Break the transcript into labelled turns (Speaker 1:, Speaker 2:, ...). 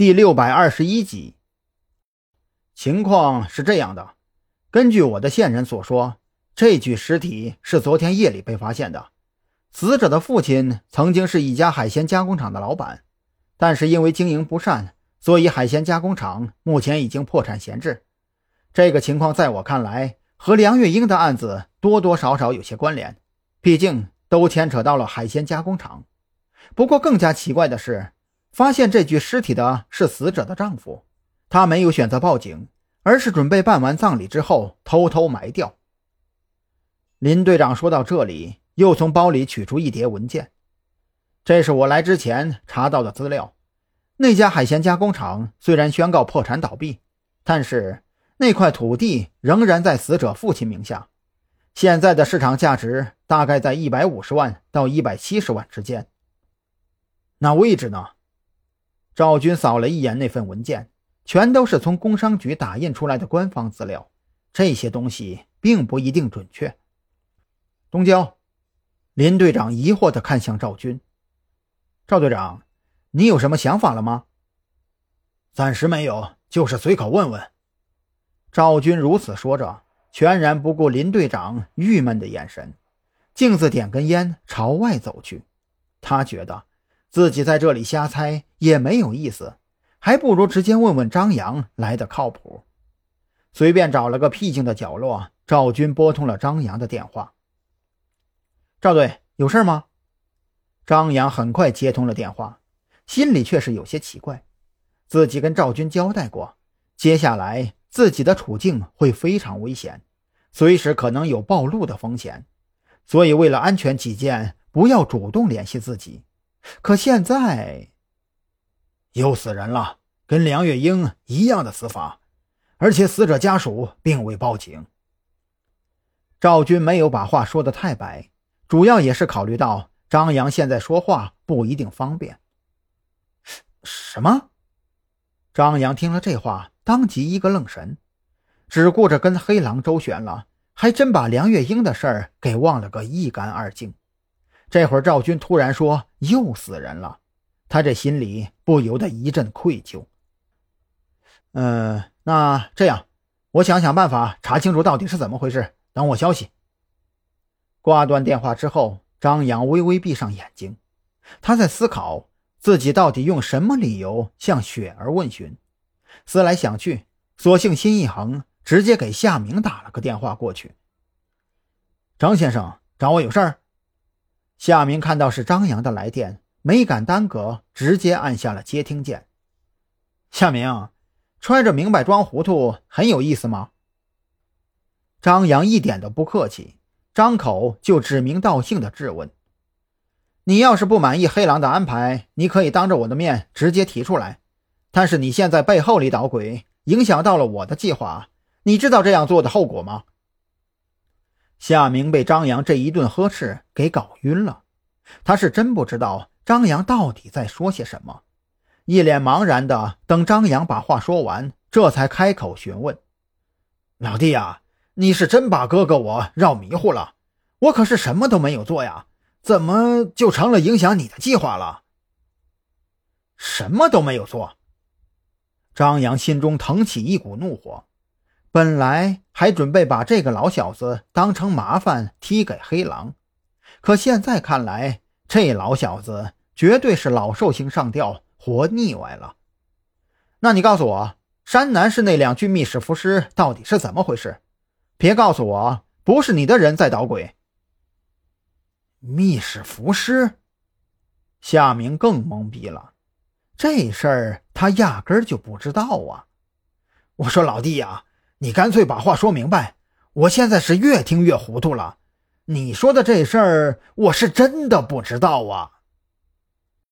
Speaker 1: 第六百二十一集。情况是这样的，根据我的线人所说，这具尸体是昨天夜里被发现的。死者的父亲曾经是一家海鲜加工厂的老板，但是因为经营不善，所以海鲜加工厂目前已经破产闲置。这个情况在我看来，和梁月英的案子多多少少有些关联，毕竟都牵扯到了海鲜加工厂。不过更加奇怪的是，发现这具尸体的是死者的丈夫，他没有选择报警，而是准备办完葬礼之后偷偷埋掉。林队长说到这里，又从包里取出一叠文件，这是我来之前查到的资料。那家海鲜加工厂虽然宣告破产倒闭，但是那块土地仍然在死者父亲名下，现在的市场价值大概在一百五十万到一百七十万之间。那位置呢？赵军扫了一眼那份文件，全都是从工商局打印出来的官方资料，这些东西并不一定准确。东郊，林队长疑惑地看向赵军。赵队长，你有什么想法了吗？
Speaker 2: 暂时没有，就是随口问问。
Speaker 1: 赵军如此说着，全然不顾林队长郁闷的眼神，径自点根烟朝外走去。他觉得。自己在这里瞎猜也没有意思，还不如直接问问张扬来的靠谱。随便找了个僻静的角落，赵军拨通了张扬的电话。赵队，有事吗？张扬很快接通了电话，心里却是有些奇怪。自己跟赵军交代过，接下来自己的处境会非常危险，随时可能有暴露的风险，所以为了安全起见，不要主动联系自己。可现在
Speaker 2: 又死人了，跟梁月英一样的死法，而且死者家属并未报警。
Speaker 1: 赵军没有把话说的太白，主要也是考虑到张扬现在说话不一定方便。什么？张扬听了这话，当即一个愣神，只顾着跟黑狼周旋了，还真把梁月英的事儿给忘了个一干二净。这会儿赵军突然说又死人了，他这心里不由得一阵愧疚。嗯，那这样，我想想办法查清楚到底是怎么回事，等我消息。挂断电话之后，张扬微微闭上眼睛，他在思考自己到底用什么理由向雪儿问询。思来想去，索性心一横，直接给夏明打了个电话过去。张先生找我有事儿。夏明看到是张扬的来电，没敢耽搁，直接按下了接听键。夏明，揣着明白装糊涂，很有意思吗？张扬一点都不客气，张口就指名道姓的质问：“你要是不满意黑狼的安排，你可以当着我的面直接提出来。但是你现在背后里捣鬼，影响到了我的计划，你知道这样做的后果吗？”夏明被张扬这一顿呵斥给搞晕了，他是真不知道张扬到底在说些什么，一脸茫然的等张扬把话说完，这才开口询问：“
Speaker 2: 老弟呀，你是真把哥哥我绕迷糊了？我可是什么都没有做呀，怎么就成了影响你的计划了？”
Speaker 1: 什么都没有做，张扬心中腾起一股怒火。本来还准备把这个老小子当成麻烦踢给黑狼，可现在看来，这老小子绝对是老寿星上吊，活腻歪了。那你告诉我，山南市那两具密室浮尸到底是怎么回事？别告诉我不是你的人在捣鬼。
Speaker 2: 密室浮尸，
Speaker 1: 夏明更懵逼了，这事儿他压根儿就不知道啊！
Speaker 2: 我说老弟呀。你干脆把话说明白，我现在是越听越糊涂了。你说的这事儿，我是真的不知道啊。